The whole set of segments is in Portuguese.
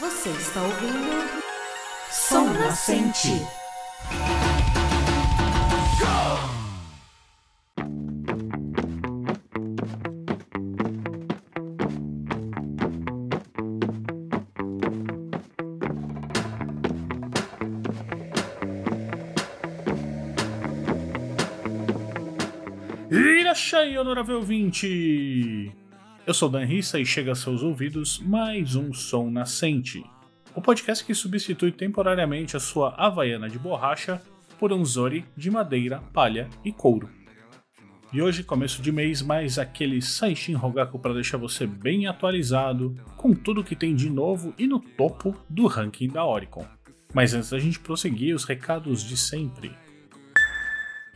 Você está ouvindo Som Nascente. Irachai, honorável 20! Eu sou Dan Rissa e chega a seus ouvidos mais um Som Nascente, o podcast que substitui temporariamente a sua Havaiana de borracha por um Zori de madeira, palha e couro. E hoje, começo de mês, mais aquele Saishin Rogaku para deixar você bem atualizado com tudo que tem de novo e no topo do ranking da Oricon. Mas antes da gente prosseguir, os recados de sempre.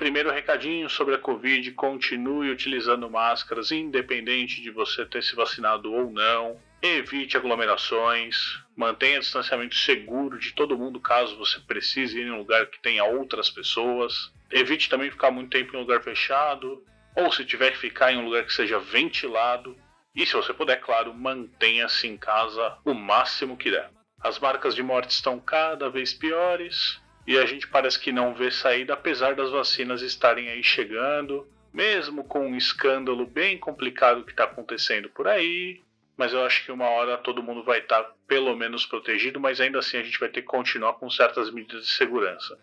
Primeiro recadinho sobre a Covid: continue utilizando máscaras, independente de você ter se vacinado ou não. Evite aglomerações, mantenha distanciamento seguro de todo mundo caso você precise ir em um lugar que tenha outras pessoas. Evite também ficar muito tempo em um lugar fechado, ou se tiver que ficar em um lugar que seja ventilado. E se você puder, claro, mantenha-se em casa o máximo que der. As marcas de morte estão cada vez piores, e a gente parece que não vê saída apesar das vacinas estarem aí chegando, mesmo com um escândalo bem complicado que está acontecendo por aí. Mas eu acho que uma hora todo mundo vai estar tá pelo menos protegido, mas ainda assim a gente vai ter que continuar com certas medidas de segurança.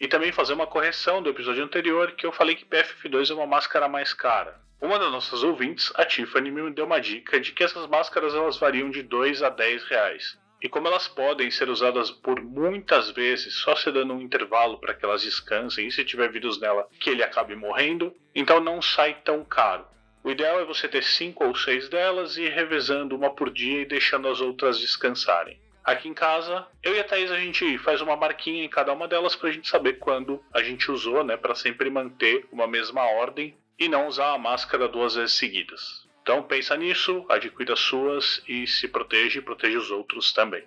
E também fazer uma correção do episódio anterior que eu falei que PFF2 é uma máscara mais cara. Uma das nossas ouvintes, a Tiffany, me deu uma dica de que essas máscaras elas variam de 2 a 10 reais. E como elas podem ser usadas por muitas vezes, só se dando um intervalo para que elas descansem, e se tiver vírus nela, que ele acabe morrendo, então não sai tão caro. O ideal é você ter cinco ou seis delas e ir revezando uma por dia e deixando as outras descansarem. Aqui em casa, eu e a Thaís a gente faz uma marquinha em cada uma delas para a gente saber quando a gente usou, né, para sempre manter uma mesma ordem e não usar a máscara duas vezes seguidas. Então pensa nisso, adquira suas e se protege e proteja os outros também.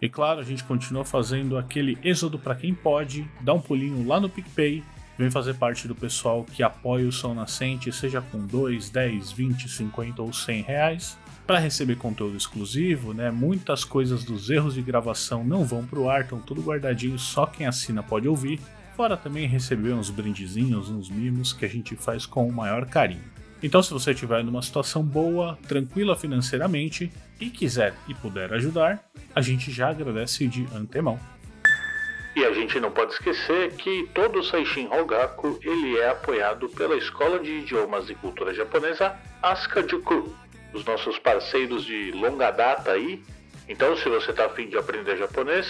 E claro, a gente continua fazendo aquele êxodo para quem pode, dá um pulinho lá no PicPay, vem fazer parte do pessoal que apoia o Som Nascente, seja com 2, 10, 20, 50 ou 100 reais, para receber conteúdo exclusivo, né? Muitas coisas dos erros de gravação não vão para o ar, estão tudo guardadinho, só quem assina pode ouvir. Fora também receber uns brindezinhos, uns mimos que a gente faz com o maior carinho. Então, se você estiver numa situação boa, tranquila financeiramente e quiser e puder ajudar, a gente já agradece de antemão. E a gente não pode esquecer que todo o Saishin Hogaku ele é apoiado pela Escola de Idiomas e Cultura Japonesa Asukajuku, os nossos parceiros de longa data aí. Então, se você está afim de aprender japonês,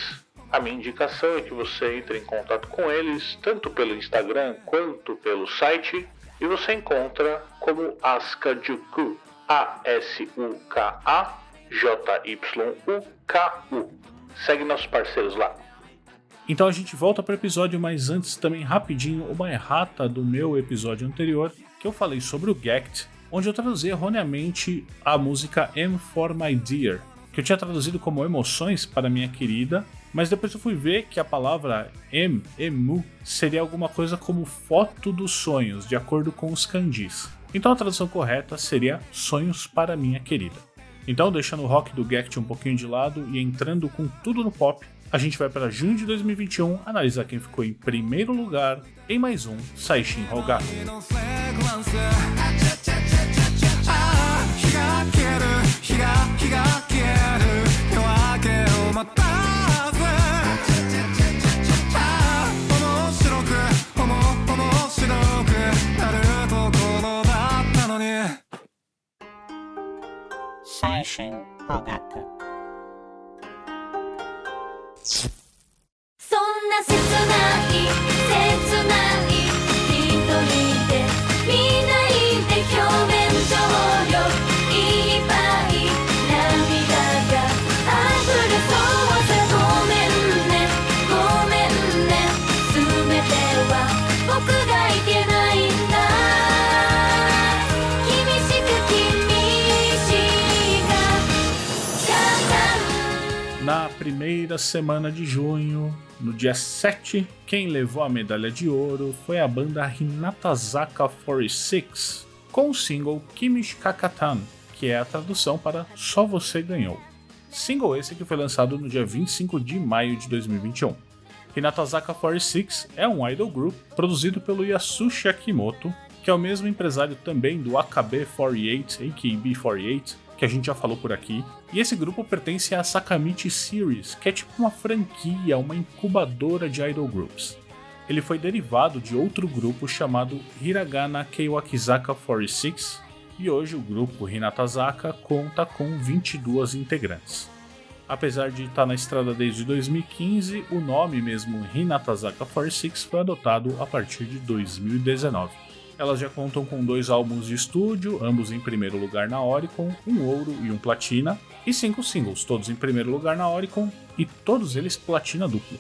a minha indicação é que você entre em contato com eles, tanto pelo Instagram quanto pelo site, e você encontra como Asukajuku, A-S-U-K-A-J-Y-U-K-U. Segue nossos parceiros lá. Então a gente volta para o episódio, mas antes também rapidinho uma errata do meu episódio anterior, que eu falei sobre o Gact, onde eu traduzi erroneamente a música M for My Dear, que eu tinha traduzido como emoções para minha querida, mas depois eu fui ver que a palavra em, emu, seria alguma coisa como foto dos sonhos, de acordo com os kanjis. Então a tradução correta seria sonhos para minha querida. Então, deixando o rock do Gact um pouquinho de lado e entrando com tudo no pop, a gente vai para junho de 2021 analisar quem ficou em primeiro lugar em mais um Saishin そんな切ない切ない。Primeira semana de junho, no dia 7, quem levou a medalha de ouro foi a banda Hinatazaka 46 com o single Kimishi Kakatan, que é a tradução para Só Você Ganhou. Single esse que foi lançado no dia 25 de maio de 2021. Hinatazaka 46 é um idol group produzido pelo Yasushi Akimoto, que é o mesmo empresário também do AKB48, AKB48, que a gente já falou por aqui. E esse grupo pertence à Sakamichi Series, que é tipo uma franquia, uma incubadora de idol groups. Ele foi derivado de outro grupo chamado Hiragana Keiwakizaka 46, e hoje o grupo Hinatazaka conta com 22 integrantes. Apesar de estar na estrada desde 2015, o nome mesmo Hinatazaka 46 foi adotado a partir de 2019. Elas já contam com dois álbuns de estúdio, ambos em primeiro lugar na Oricon, um ouro e um platina, e cinco singles, todos em primeiro lugar na Oricon e todos eles platina duplo.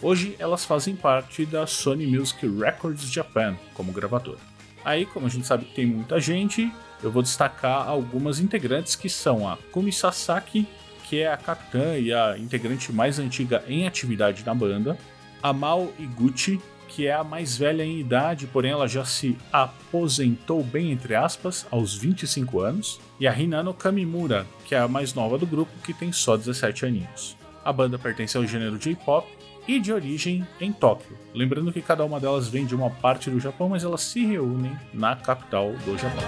Hoje elas fazem parte da Sony Music Records Japan como gravadora. Aí, como a gente sabe que tem muita gente, eu vou destacar algumas integrantes que são a Kumi Sasaki, que é a capitã e a integrante mais antiga em atividade na banda, a Mao Iguchi, que é a mais velha em idade, porém ela já se aposentou bem entre aspas aos 25 anos, e a Hinano Kamimura, que é a mais nova do grupo, que tem só 17 aninhos. A banda pertence ao gênero J-pop e de origem em Tóquio. Lembrando que cada uma delas vem de uma parte do Japão, mas elas se reúnem na capital do Japão.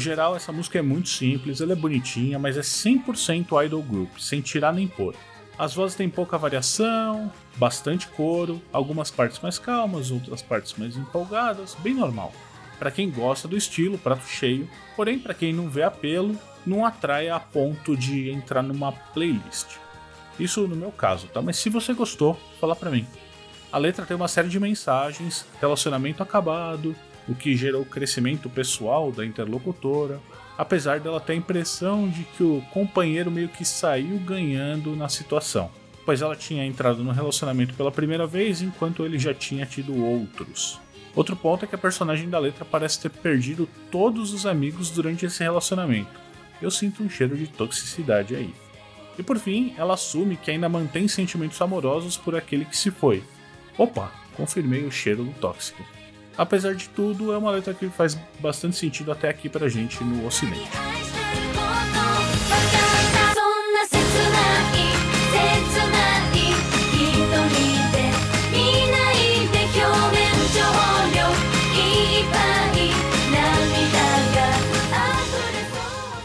Geral, essa música é muito simples, ela é bonitinha, mas é 100% idol group, sem tirar nem pôr. As vozes têm pouca variação, bastante coro, algumas partes mais calmas, outras partes mais empolgadas, bem normal. Pra quem gosta do estilo, prato cheio, porém pra quem não vê apelo, não atrai a ponto de entrar numa playlist. Isso no meu caso, tá? Mas se você gostou, fala pra mim. A letra tem uma série de mensagens, relacionamento acabado, o que gerou crescimento pessoal da interlocutora, apesar dela ter a impressão de que o companheiro meio que saiu ganhando na situação, pois ela tinha entrado no relacionamento pela primeira vez enquanto ele já tinha tido outros. Outro ponto é que a personagem da letra parece ter perdido todos os amigos durante esse relacionamento. Eu sinto um cheiro de toxicidade aí. E por fim, ela assume que ainda mantém sentimentos amorosos por aquele que se foi. Opa, confirmei o cheiro do tóxico. Apesar de tudo, é uma letra que faz bastante sentido até aqui pra gente no Ocidente.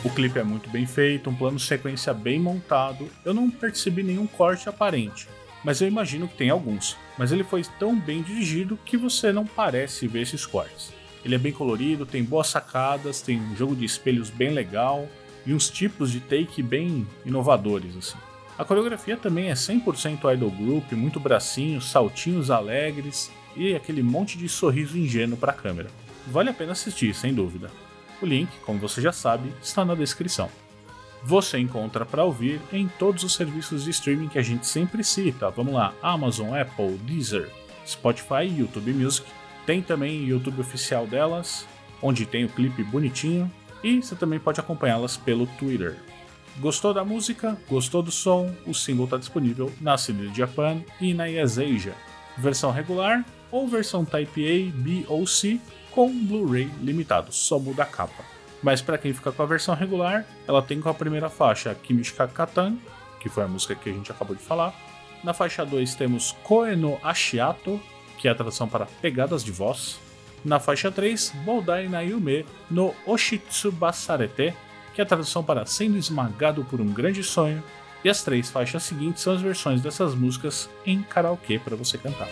O clipe é muito bem feito, um plano sequência bem montado. Eu não percebi nenhum corte aparente, mas eu imagino que tem alguns. Mas ele foi tão bem dirigido que você não parece ver esses cortes. Ele é bem colorido, tem boas sacadas, tem um jogo de espelhos bem legal e uns tipos de take bem inovadores assim. A coreografia também é 100% idol group, muito bracinho, saltinhos alegres e aquele monte de sorriso ingênuo para a câmera. Vale a pena assistir, sem dúvida. O link, como você já sabe, está na descrição. Você encontra para ouvir em todos os serviços de streaming que a gente sempre cita. Vamos lá: Amazon, Apple, Deezer, Spotify YouTube Music. Tem também o YouTube oficial delas, onde tem o clipe bonitinho. E você também pode acompanhá-las pelo Twitter. Gostou da música? Gostou do som? O single está disponível na CD Japan e na Yes Asia. Versão regular ou versão Type A, B ou C com Blu-ray limitado, só muda a capa. Mas para quem fica com a versão regular, ela tem com a primeira faixa Kimishika Katan, que foi a música que a gente acabou de falar. Na faixa 2 temos Koe no Ashiato, que é a tradução para pegadas de voz. Na faixa 3, Boudai na Yume no Oshitsu Basarete, que é a tradução para sendo esmagado por um grande sonho. E as três faixas seguintes são as versões dessas músicas em karaokê para você cantar.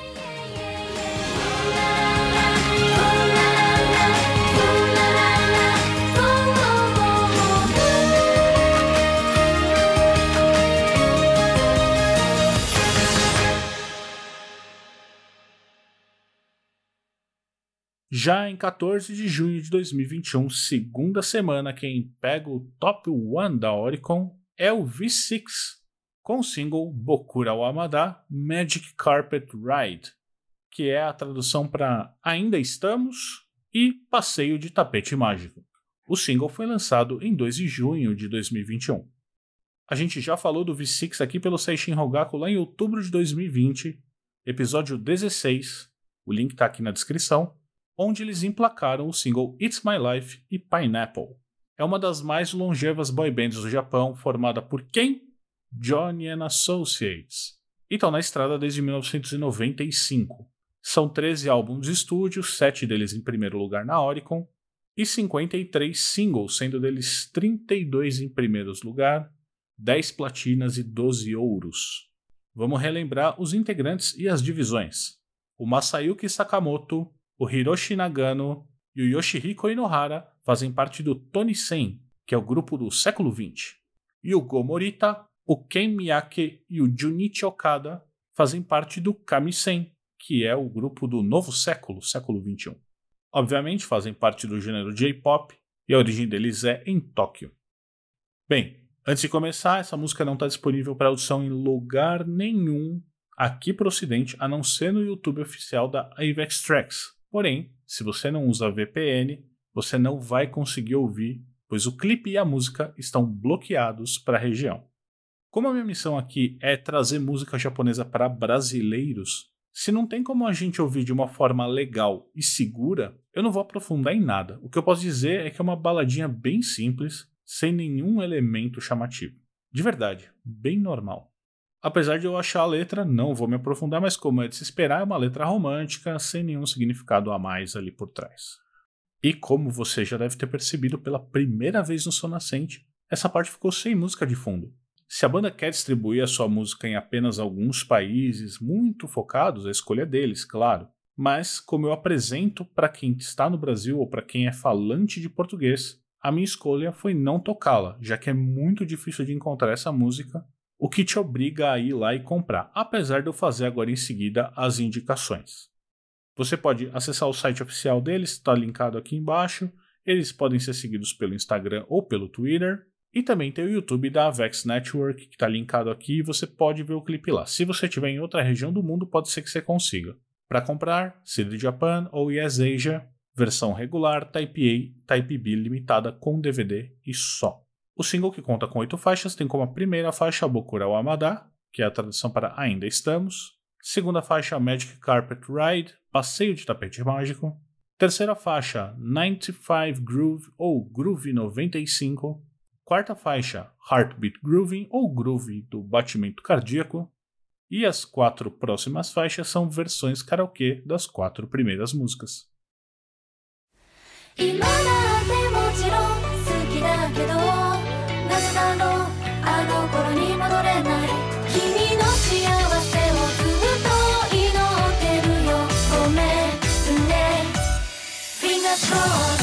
Já em 14 de junho de 2021, segunda semana, quem pega o top 1 da Oricon é o V6, com o single Bokura Wamada Magic Carpet Ride, que é a tradução para Ainda Estamos e Passeio de Tapete Mágico. O single foi lançado em 2 de junho de 2021. A gente já falou do V6 aqui pelo Seishin Rogaku lá em outubro de 2020, episódio 16, o link tá aqui na descrição, onde eles emplacaram o single It's My Life e Pineapple. É uma das mais longevas boy bands do Japão, formada por quem? Johnny and Associates. E estão na estrada desde 1995. São 13 álbuns de estúdio, 7 deles em primeiro lugar na Oricon, e 53 singles, sendo deles 32 em primeiros lugar, 10 platinas e 12 ouros. Vamos relembrar os integrantes e as divisões. O Masayuki Sakamoto, o Hiroshi Nagano e o Yoshihiko Inohara fazem parte do Tony Sen, que é o grupo do século XX. E o Gomorita, o Ken Miyake e o Junichi Okada fazem parte do Kamisen, que é o grupo do novo século, século XXI. Obviamente fazem parte do gênero J-pop e a origem deles é em Tóquio. Bem, antes de começar, essa música não está disponível para audição em lugar nenhum aqui para o Ocidente, a não ser no YouTube oficial da Avex Tracks. Porém, se você não usa VPN, você não vai conseguir ouvir, pois o clipe e a música estão bloqueados para a região. Como a minha missão aqui é trazer música japonesa para brasileiros, se não tem como a gente ouvir de uma forma legal e segura, eu não vou aprofundar em nada. O que eu posso dizer é que é uma baladinha bem simples, sem nenhum elemento chamativo. De verdade, bem normal. Apesar de eu achar a letra, não vou me aprofundar, mas como é de se esperar, é uma letra romântica, sem nenhum significado a mais ali por trás. E como você já deve ter percebido pela primeira vez no Som Nascente, essa parte ficou sem música de fundo. Se a banda quer distribuir a sua música em apenas alguns países muito focados, a escolha é deles, claro. Mas, como eu apresento para quem está no Brasil ou para quem é falante de português, a minha escolha foi não tocá-la, já que é muito difícil de encontrar essa música, o que te obriga a ir lá e comprar, apesar de eu fazer agora em seguida as indicações. Você pode acessar o site oficial deles, está linkado aqui embaixo. Eles podem ser seguidos pelo Instagram ou pelo Twitter. E também tem o YouTube da Avex Network, que está linkado aqui, e você pode ver o clipe lá. Se você estiver em outra região do mundo, pode ser que você consiga. Para comprar, CD Japan ou Yes Asia, versão regular, Type A, Type B limitada com DVD e só. O single, que conta com oito faixas, tem como a primeira faixa Bokura wa Amada, que é a tradução para Ainda Estamos. Segunda faixa Magic Carpet Ride, Passeio de Tapete Mágico. Terceira faixa 95 Groove ou Groove 95 quarta faixa, Heartbeat Grooving ou Groove do batimento cardíaco, e as quatro próximas faixas são versões karaokê das quatro primeiras músicas. 今だってもちろん好きだけどなぜ だろうあの頃に戻れない。君の幸せをずっと祈ってるよ。ごめんね。Fingers crossed「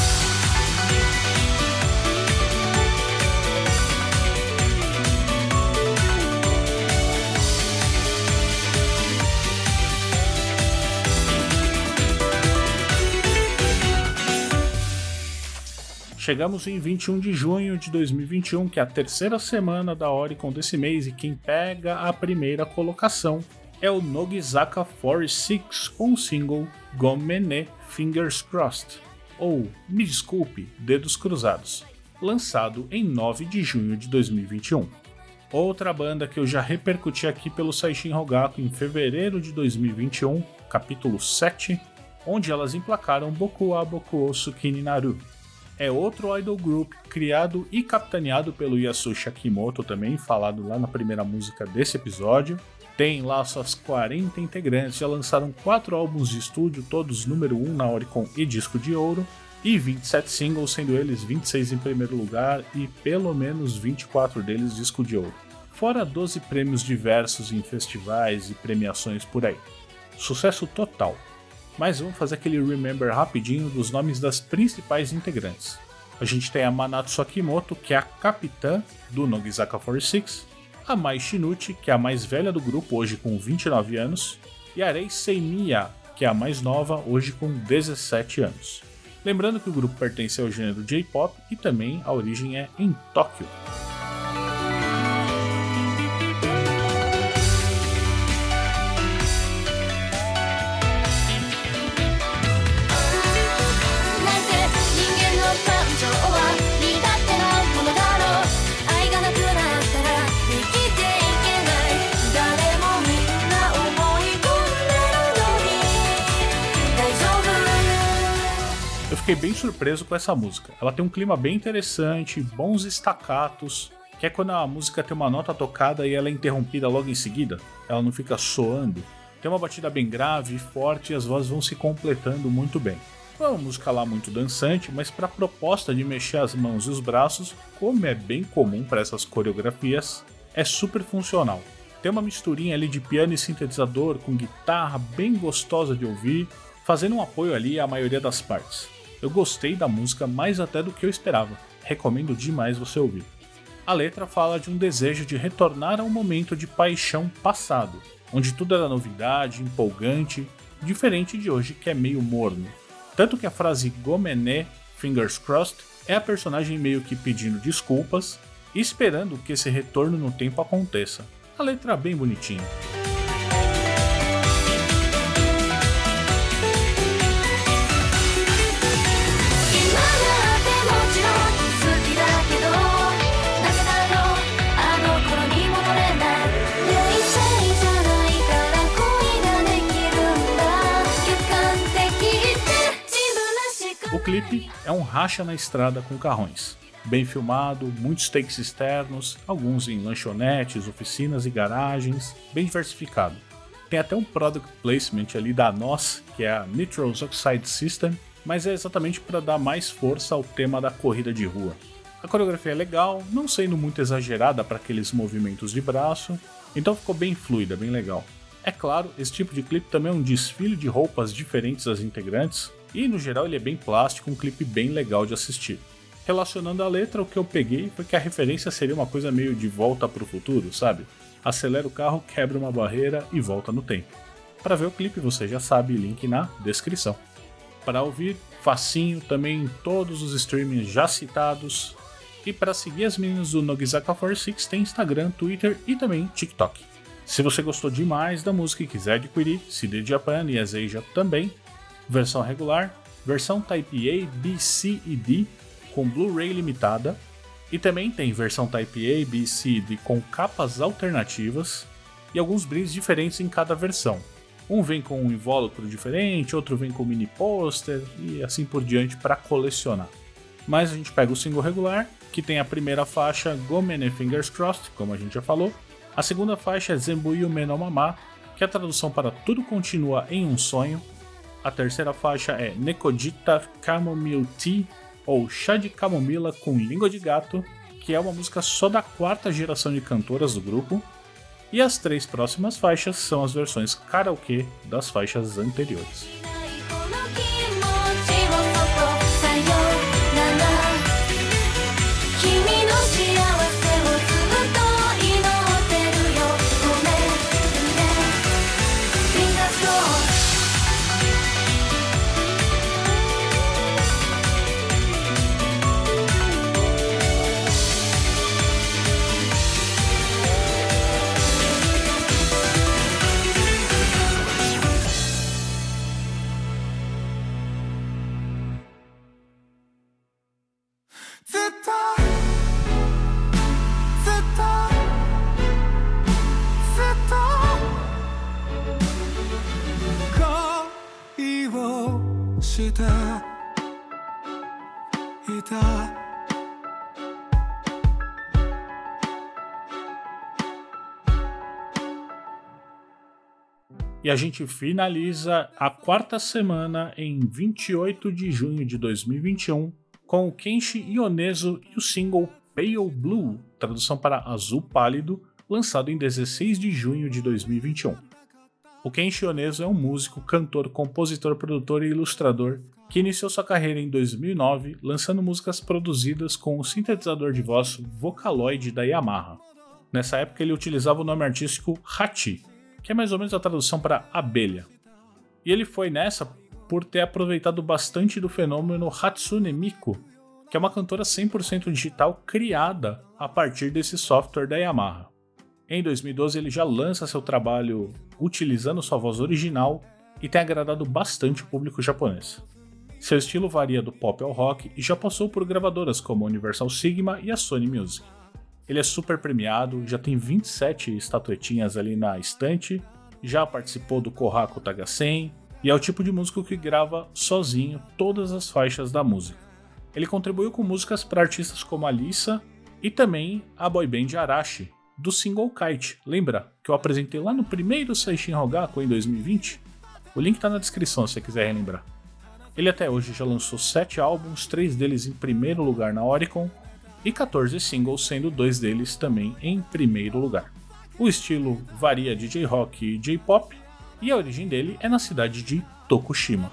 Chegamos em 21 de junho de 2021, que é a terceira semana da Oricon desse mês, e quem pega a primeira colocação é o Nogizaka 46 com o single Gomene Fingers Crossed, ou Me Desculpe, Dedos Cruzados, lançado em 9 de junho de 2021. Outra banda que eu já repercuti aqui pelo Saishin Rogaku em fevereiro de 2021, capítulo 7, onde elas emplacaram Boku wa Boku o Tsukini Naru. É outro idol group criado e capitaneado pelo Yasushi Akimoto também, falado lá na primeira música desse episódio. Tem lá suas 40 integrantes, já lançaram 4 álbuns de estúdio, todos número 1 na Oricon e disco de ouro, e 27 singles, sendo eles 26 em primeiro lugar e pelo menos 24 deles disco de ouro. Fora 12 prêmios diversos em festivais e premiações por aí. Sucesso total. Mas vamos fazer aquele remember rapidinho dos nomes das principais integrantes. A gente tem a Manatsu Akimoto, que é a capitã do Nogizaka 46, a Mai Shinuchi, que é a mais velha do grupo, hoje com 29 anos, e a Rei Seimiya, que é a mais nova, hoje com 17 anos. Lembrando que o grupo pertence ao gênero J-pop e também a origem é em Tóquio. Fiquei bem surpreso com essa música. Ela tem um clima bem interessante, bons estacatos, que é quando a música tem uma nota tocada e ela é interrompida logo em seguida, ela não fica soando. Tem uma batida bem grave e forte e as vozes vão se completando muito bem. Não é uma música lá muito dançante, mas para a proposta de mexer as mãos e os braços, como é bem comum para essas coreografias, é super funcional. Tem uma misturinha ali de piano e sintetizador com guitarra bem gostosa de ouvir, fazendo um apoio ali à maioria das partes. Eu gostei da música mais até do que eu esperava. Recomendo demais você ouvir. A letra fala de um desejo de retornar a um momento de paixão passado, onde tudo era novidade, empolgante, diferente de hoje que é meio morno. Tanto que a frase Gomené, fingers crossed, é a personagem meio que pedindo desculpas e esperando que esse retorno no tempo aconteça. A letra é bem bonitinha. Clipe é um racha na estrada com carrões. Bem filmado, muitos takes externos, alguns em lanchonetes, oficinas e garagens, bem diversificado. Tem até um product placement ali da NOS, que é a Nitrous Oxide System, mas é exatamente para dar mais força ao tema da corrida de rua. A coreografia é legal, não sendo muito exagerada para aqueles movimentos de braço, então ficou bem fluida, bem legal. É claro, esse tipo de clipe também é um desfile de roupas diferentes das integrantes, e no geral ele é bem plástico, um clipe bem legal de assistir. Relacionando a letra, o que eu peguei foi que a referência seria uma coisa meio de volta para o futuro, sabe? Acelera o carro, quebra uma barreira e volta no tempo. Para ver o clipe você já sabe, link na descrição. Para ouvir, facinho, também em todos os streamings já citados. E para seguir as meninas do Nogizaka 46 tem Instagram, Twitter e também TikTok. Se você gostou demais da música e quiser adquirir CD Japan e Azeja também, versão regular, versão Type A, B, C e D com Blu-ray limitada e também tem versão Type A, B, C e D com capas alternativas e alguns brindes diferentes em cada versão. Um vem com um invólucro diferente, outro vem com mini pôster e assim por diante para colecionar. Mas a gente pega o single regular, que tem a primeira faixa Gomene Fingers Crossed, como a gente já falou. A segunda faixa é Zembuyu Menomama, que é a tradução para Tudo Continua em um Sonho. A terceira faixa é Nekodita Chamomile Tea, ou Chá de Camomila com Língua de Gato, que é uma música só da quarta geração de cantoras do grupo. E as três próximas faixas são as versões karaokê das faixas anteriores. E a gente finaliza a quarta semana em 28 de junho de 2021 com o Kenshi Ionezo e o single Pale Blue, tradução para Azul Pálido, lançado em 16 de junho de 2021. O Kenshi Ionezo é um músico, cantor, compositor, produtor e ilustrador que iniciou sua carreira em 2009 lançando músicas produzidas com o sintetizador de voz Vocaloid da Yamaha. Nessa época ele utilizava o nome artístico Hachi, que é mais ou menos a tradução para abelha. E ele foi nessa por ter aproveitado bastante do fenômeno Hatsune Miku, que é uma cantora 100% digital criada a partir desse software da Yamaha. Em 2012 ele já lança seu trabalho utilizando sua voz original e tem agradado bastante o público japonês. Seu estilo varia do pop ao rock e já passou por gravadoras como a Universal Sigma e a Sony Music. Ele é super premiado, já tem 27 estatuetinhas ali na estante, já participou do Kohaku Taga 100, e é o tipo de músico que grava sozinho todas as faixas da música. Ele contribuiu com músicas para artistas como Alissa e também a boy band Arashi, do single Kite. Lembra que eu apresentei lá no primeiro Seishin Rogaku em 2020? O link está na descrição se você quiser relembrar. Ele até hoje já lançou 7 álbuns, 3 deles em primeiro lugar na Oricon e 14 singles, sendo dois deles também em primeiro lugar. O estilo varia de J-Rock e J-Pop, e a origem dele é na cidade de Tokushima.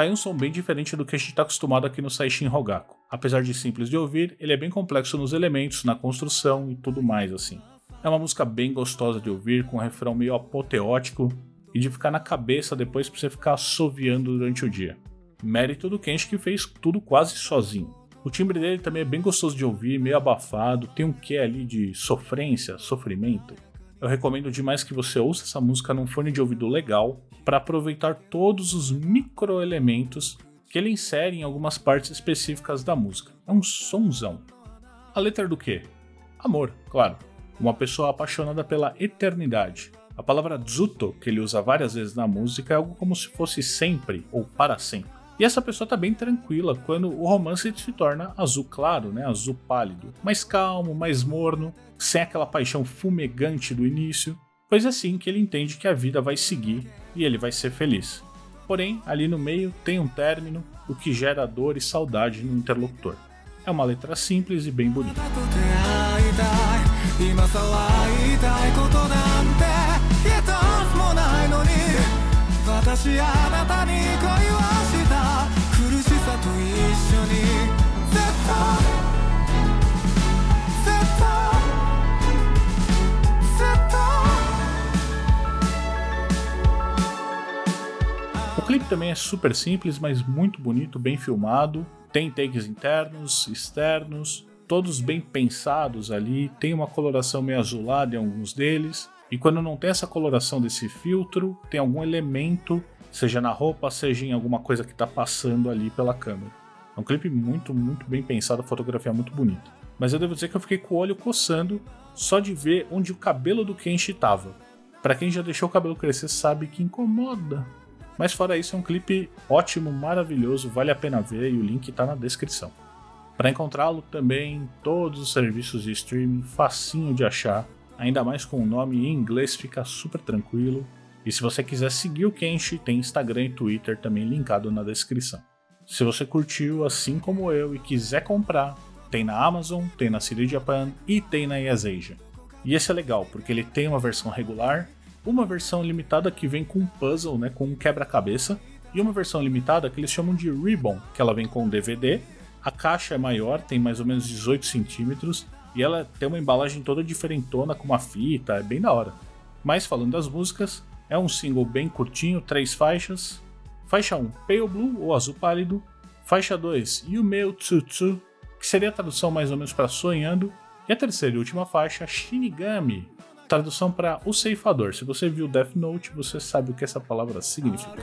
Tá aí um som bem diferente do que a gente está acostumado aqui no Saishin Rogaku. Apesar de simples de ouvir, ele é bem complexo nos elementos, na construção e tudo mais assim. É uma música bem gostosa de ouvir, com um refrão meio apoteótico e de ficar na cabeça depois pra você ficar assoviando durante o dia. Mérito do Kenshi que fez tudo quase sozinho. O timbre dele também é bem gostoso de ouvir, meio abafado, tem um quê ali de sofrência, sofrimento. Eu recomendo demais que você ouça essa música num fone de ouvido legal para aproveitar todos os microelementos que ele insere em algumas partes específicas da música. É um sonzão. A letra do quê? Amor, claro. Uma pessoa apaixonada pela eternidade. A palavra Zuto, que ele usa várias vezes na música, é algo como se fosse sempre ou para sempre. E essa pessoa tá bem tranquila quando o romance se torna azul claro, né? Azul pálido. Mais calmo, mais morno, sem aquela paixão fumegante do início. Pois é assim que ele entende que a vida vai seguir e ele vai ser feliz. Porém, ali no meio tem um término, o que gera dor e saudade no interlocutor. É uma letra simples e bem bonita. O clipe também é super simples, mas muito bonito, bem filmado. Tem takes internos, externos, todos bem pensados ali. Tem uma coloração meio azulada em alguns deles. E quando não tem essa coloração desse filtro, tem algum elemento, seja na roupa, seja em alguma coisa que está passando ali pela câmera. É um clipe muito, muito bem pensado, a fotografia é muito bonita. Mas eu devo dizer que eu fiquei com o olho coçando só de ver onde o cabelo do Kenshi tava. Pra quem já deixou o cabelo crescer sabe que incomoda. Mas fora isso, é um clipe ótimo, maravilhoso, vale a pena ver e o link tá na descrição. Para encontrá-lo também, todos os serviços de streaming, facinho de achar, ainda mais com o nome em inglês fica super tranquilo. E se você quiser seguir o Kenshi, tem Instagram e Twitter também linkado na descrição. Se você curtiu assim como eu e quiser comprar, tem na Amazon, tem na CD Japan e tem na Yaseja. E esse é legal, porque ele tem uma versão regular, uma versão limitada que vem com um puzzle, né, com um quebra-cabeça, e uma versão limitada que eles chamam de Ribbon, que ela vem com DVD. A caixa é maior, tem mais ou menos 18 centímetros, e ela tem uma embalagem toda diferentona com uma fita, é bem da hora. Mas falando das músicas, é um single bem curtinho, três faixas. Faixa 1, Pale Blue ou Azul Pálido. Faixa 2, Yumeu Tsutsu, que seria a tradução mais ou menos para Sonhando. E a terceira e última faixa, Shinigami, tradução para O Ceifador. Se você viu Death Note, você sabe o que essa palavra significa.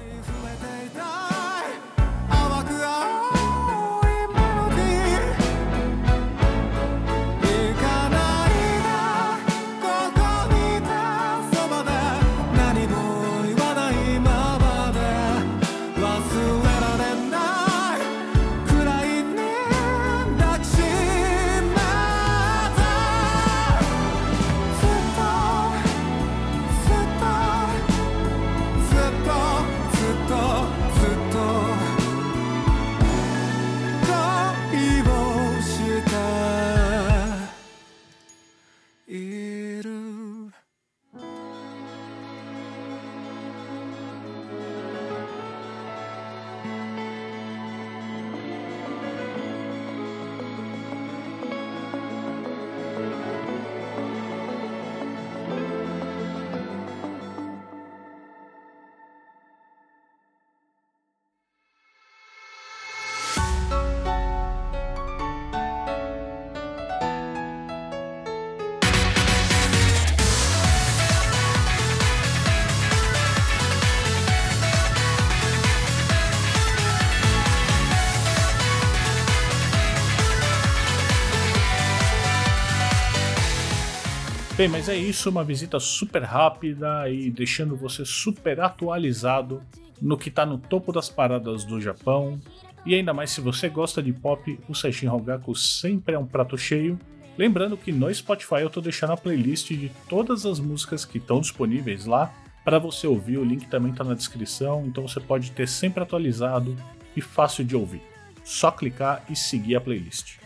Bem, mas é isso, uma visita super rápida e deixando você super atualizado no que tá no topo das paradas do Japão. E ainda mais se você gosta de pop, o Seishin Rogaku sempre é um prato cheio. Lembrando que no Spotify eu tô deixando a playlist de todas as músicas que estão disponíveis lá para você ouvir. O link também tá na descrição, então você pode ter sempre atualizado e fácil de ouvir. Só clicar e seguir a playlist.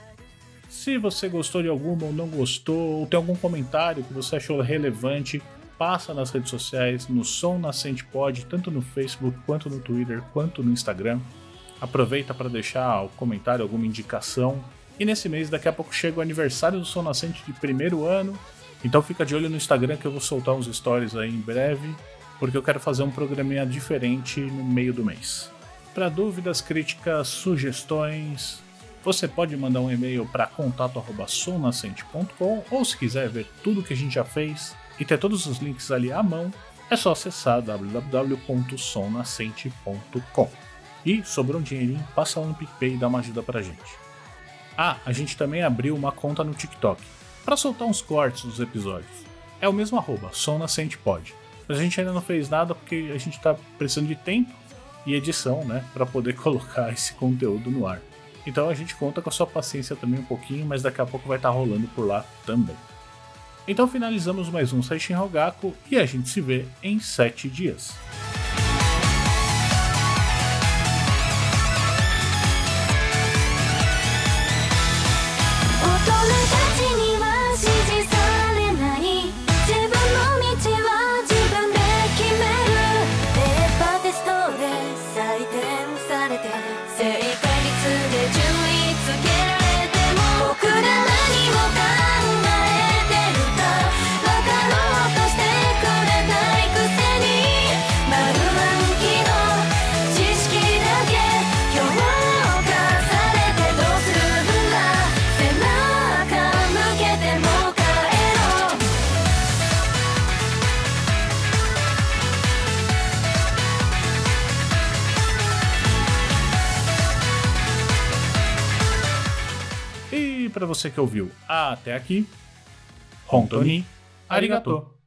Se você gostou de alguma ou não gostou, ou tem algum comentário que você achou relevante, passa nas redes sociais, no Som Nascente Pod, tanto no Facebook, quanto no Twitter, quanto no Instagram. Aproveita para deixar o comentário, alguma indicação. E nesse mês, daqui a pouco chega o aniversário do Som Nascente de primeiro ano. Então fica de olho no Instagram que eu vou soltar uns stories aí em breve, porque eu quero fazer um programinha diferente no meio do mês. Para dúvidas, críticas, sugestões, você pode mandar um e-mail para contato@somnascente.com ou se quiser ver tudo que a gente já fez e ter todos os links ali à mão, é só acessar www.somnascente.com. E sobrou um dinheirinho, passa lá no PicPay e dá uma ajuda pra gente. Ah, a gente também abriu uma conta no TikTok para soltar uns cortes dos episódios. É o mesmo arroba, somnascentepod. Mas a gente ainda não fez nada porque a gente tá precisando de tempo e edição, né, para poder colocar esse conteúdo no ar. Então a gente conta com a sua paciência também um pouquinho, mas daqui a pouco vai estar rolando por lá também. Então finalizamos mais um Seishin Rogaku e a gente se vê em 7 dias. Você que ouviu. Até aqui, Hontoni Arigato.